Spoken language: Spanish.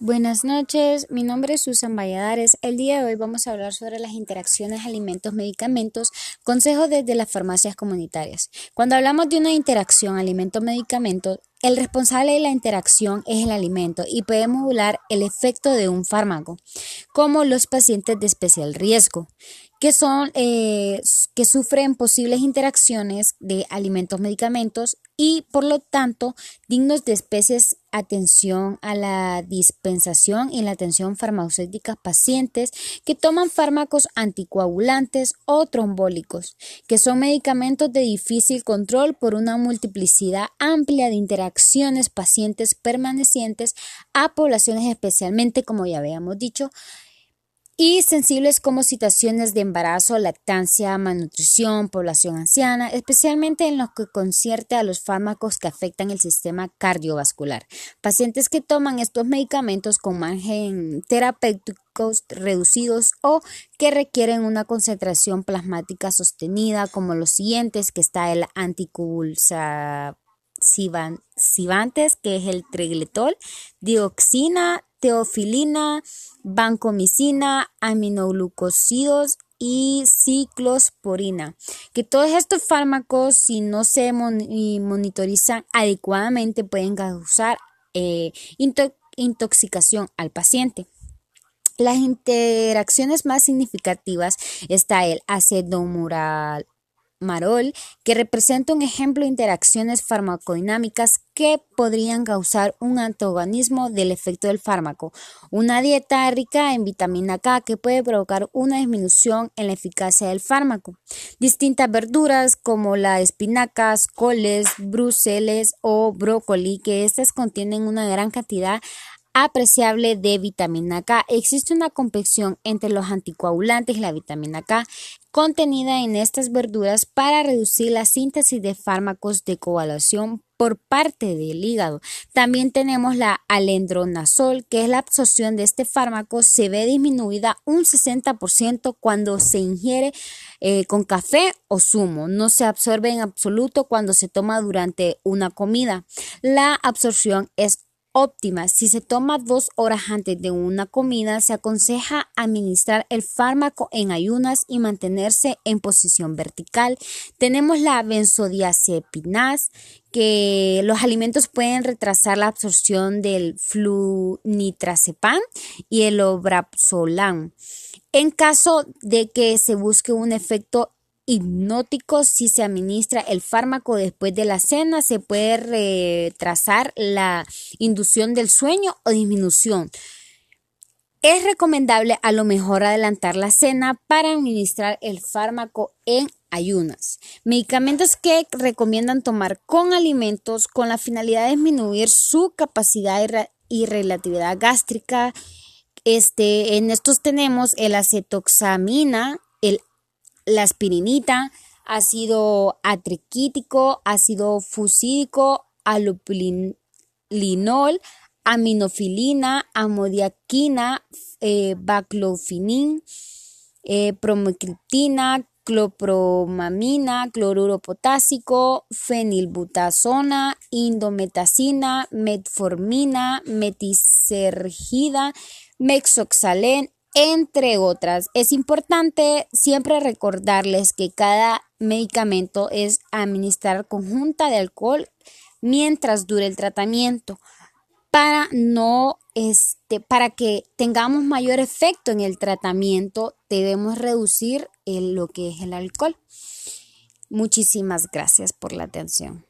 Buenas noches, mi nombre es Susan Valladares. El día de hoy vamos a hablar sobre las interacciones alimentos-medicamentos, consejos desde las farmacias comunitarias. Cuando hablamos de una interacción alimento-medicamento, el responsable de la interacción es el alimento y puede modular el efecto de un fármaco, como los pacientes de especial riesgo, que son eh, que sufren posibles interacciones de alimentos-medicamentos y por lo tanto dignos de especies atención a la dispensación y la atención farmacéutica pacientes que toman fármacos anticoagulantes o trombólicos, que son medicamentos de difícil control por una multiplicidad amplia de interacciones pacientes permanecientes a poblaciones especialmente, como ya habíamos dicho, y sensibles como situaciones de embarazo, lactancia, malnutrición, población anciana, especialmente en lo que concierte a los fármacos que afectan el sistema cardiovascular. Pacientes que toman estos medicamentos con margen terapéuticos reducidos o que requieren una concentración plasmática sostenida, como los siguientes, que está el anticonvulsivante que es el tregletol, dioxina, teofilina, vancomicina, aminoglucósidos y ciclosporina. Que todos estos fármacos, si no se monitorizan adecuadamente, pueden causar eh, intoxicación al paciente. Las interacciones más significativas está el acedomural Marol, que representa un ejemplo de interacciones farmacodinámicas que podrían causar un antagonismo del efecto del fármaco. Una dieta rica en vitamina K que puede provocar una disminución en la eficacia del fármaco. Distintas verduras como las espinacas, coles, bruseles o brócoli, que estas contienen una gran cantidad apreciable de vitamina K. Existe una complexión entre los anticoagulantes y la vitamina K contenida en estas verduras para reducir la síntesis de fármacos de coagulación por parte del hígado. También tenemos la alendronazol, que es la absorción de este fármaco, se ve disminuida un 60% cuando se ingiere eh, con café o zumo. No se absorbe en absoluto cuando se toma durante una comida. La absorción es óptima. Si se toma dos horas antes de una comida, se aconseja administrar el fármaco en ayunas y mantenerse en posición vertical. Tenemos la benzodiazepinaz, que los alimentos pueden retrasar la absorción del flunitrazepam y el obrapzolam. En caso de que se busque un efecto hipnótico si se administra el fármaco después de la cena se puede retrasar la inducción del sueño o disminución. Es recomendable a lo mejor adelantar la cena para administrar el fármaco en ayunas. Medicamentos que recomiendan tomar con alimentos con la finalidad de disminuir su capacidad y relatividad gástrica. Este, en estos tenemos el acetoxamina, el la aspirinita, ácido atriquítico, ácido fusídico, alupilinol, aminofilina, amodiaquina, eh, baclofinin, eh, clopromamina, cloruro potásico, fenilbutazona, indometacina, metformina, metisergida, mexoxalen, entre otras. Es importante siempre recordarles que cada medicamento es administrar conjunta de alcohol mientras dure el tratamiento para no este para que tengamos mayor efecto en el tratamiento debemos reducir lo que es el alcohol. Muchísimas gracias por la atención.